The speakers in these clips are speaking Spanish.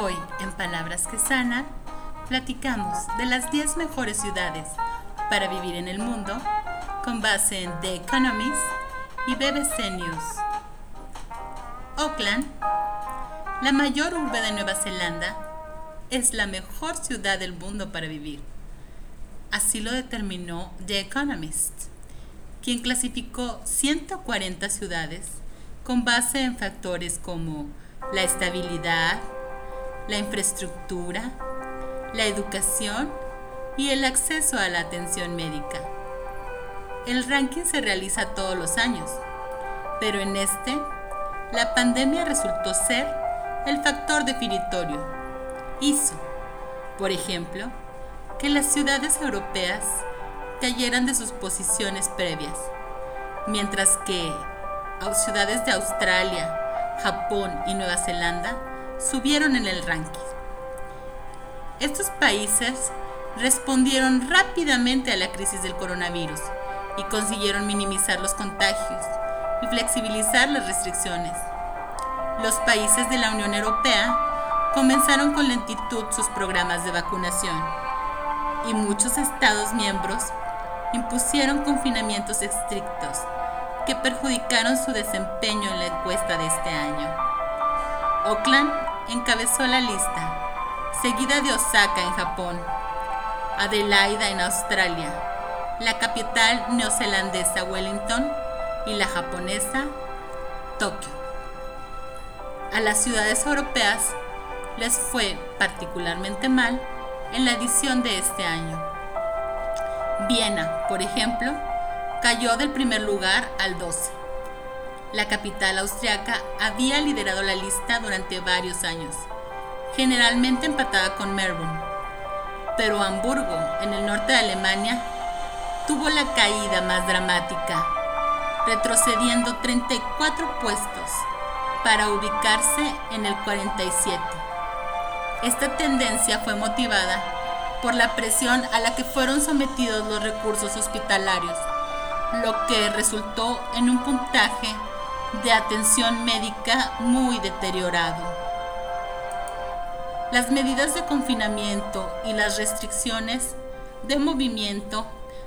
Hoy, en Palabras que Sanan, platicamos de las 10 mejores ciudades para vivir en el mundo con base en The Economist y BBC News. Auckland, la mayor urbe de Nueva Zelanda, es la mejor ciudad del mundo para vivir. Así lo determinó The Economist, quien clasificó 140 ciudades con base en factores como la estabilidad, la infraestructura, la educación y el acceso a la atención médica. El ranking se realiza todos los años, pero en este, la pandemia resultó ser el factor definitorio. Hizo, por ejemplo, que las ciudades europeas cayeran de sus posiciones previas, mientras que ciudades de Australia, Japón y Nueva Zelanda subieron en el ranking. Estos países respondieron rápidamente a la crisis del coronavirus y consiguieron minimizar los contagios y flexibilizar las restricciones. Los países de la Unión Europea comenzaron con lentitud sus programas de vacunación y muchos Estados miembros impusieron confinamientos estrictos que perjudicaron su desempeño en la encuesta de este año. Auckland encabezó la lista, seguida de Osaka en Japón, Adelaida en Australia, la capital neozelandesa Wellington y la japonesa Tokio. A las ciudades europeas les fue particularmente mal en la edición de este año. Viena, por ejemplo, cayó del primer lugar al 12. La capital austriaca había liderado la lista durante varios años, generalmente empatada con Melbourne, pero Hamburgo, en el norte de Alemania, tuvo la caída más dramática, retrocediendo 34 puestos para ubicarse en el 47. Esta tendencia fue motivada por la presión a la que fueron sometidos los recursos hospitalarios lo que resultó en un puntaje de atención médica muy deteriorado. Las medidas de confinamiento y las restricciones de movimiento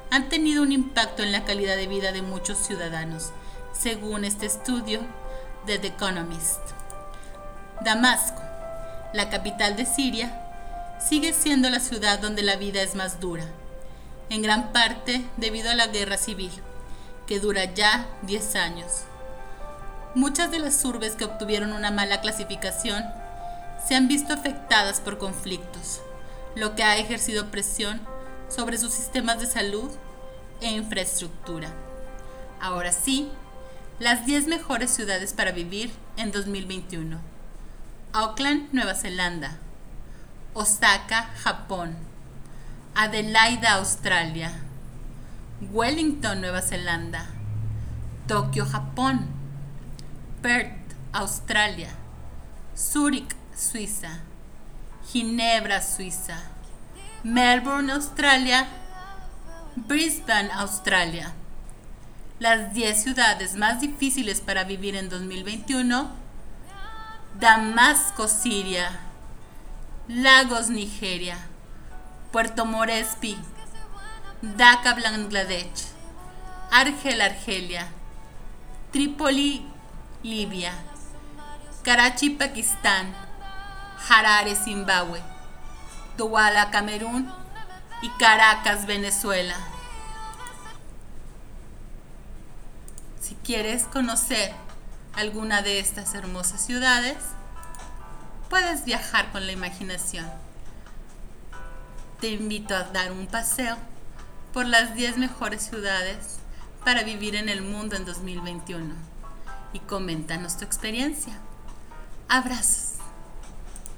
han tenido un impacto en la calidad de vida de muchos ciudadanos, según este estudio de The Economist. Damasco, la capital de Siria, sigue siendo la ciudad donde la vida es más dura, en gran parte debido a la guerra civil que dura ya 10 años. Muchas de las urbes que obtuvieron una mala clasificación se han visto afectadas por conflictos, lo que ha ejercido presión sobre sus sistemas de salud e infraestructura. Ahora sí, las 10 mejores ciudades para vivir en 2021. Auckland, Nueva Zelanda. Osaka, Japón. Adelaida, Australia. Wellington, Nueva Zelanda, Tokio, Japón, Perth, Australia, Zurich, Suiza, Ginebra, Suiza, Melbourne, Australia, Brisbane, Australia. Las 10 ciudades más difíciles para vivir en 2021, Damasco, Siria, Lagos, Nigeria, Puerto Morespi, Dhaka, Bangladesh, Argel, Argelia, Trípoli, Libia, Karachi, Pakistán, Harare, Zimbabue, Douala, Camerún y Caracas, Venezuela. Si quieres conocer alguna de estas hermosas ciudades, puedes viajar con la imaginación. Te invito a dar un paseo por las 10 mejores ciudades para vivir en el mundo en 2021 y coméntanos tu experiencia. Abrazos.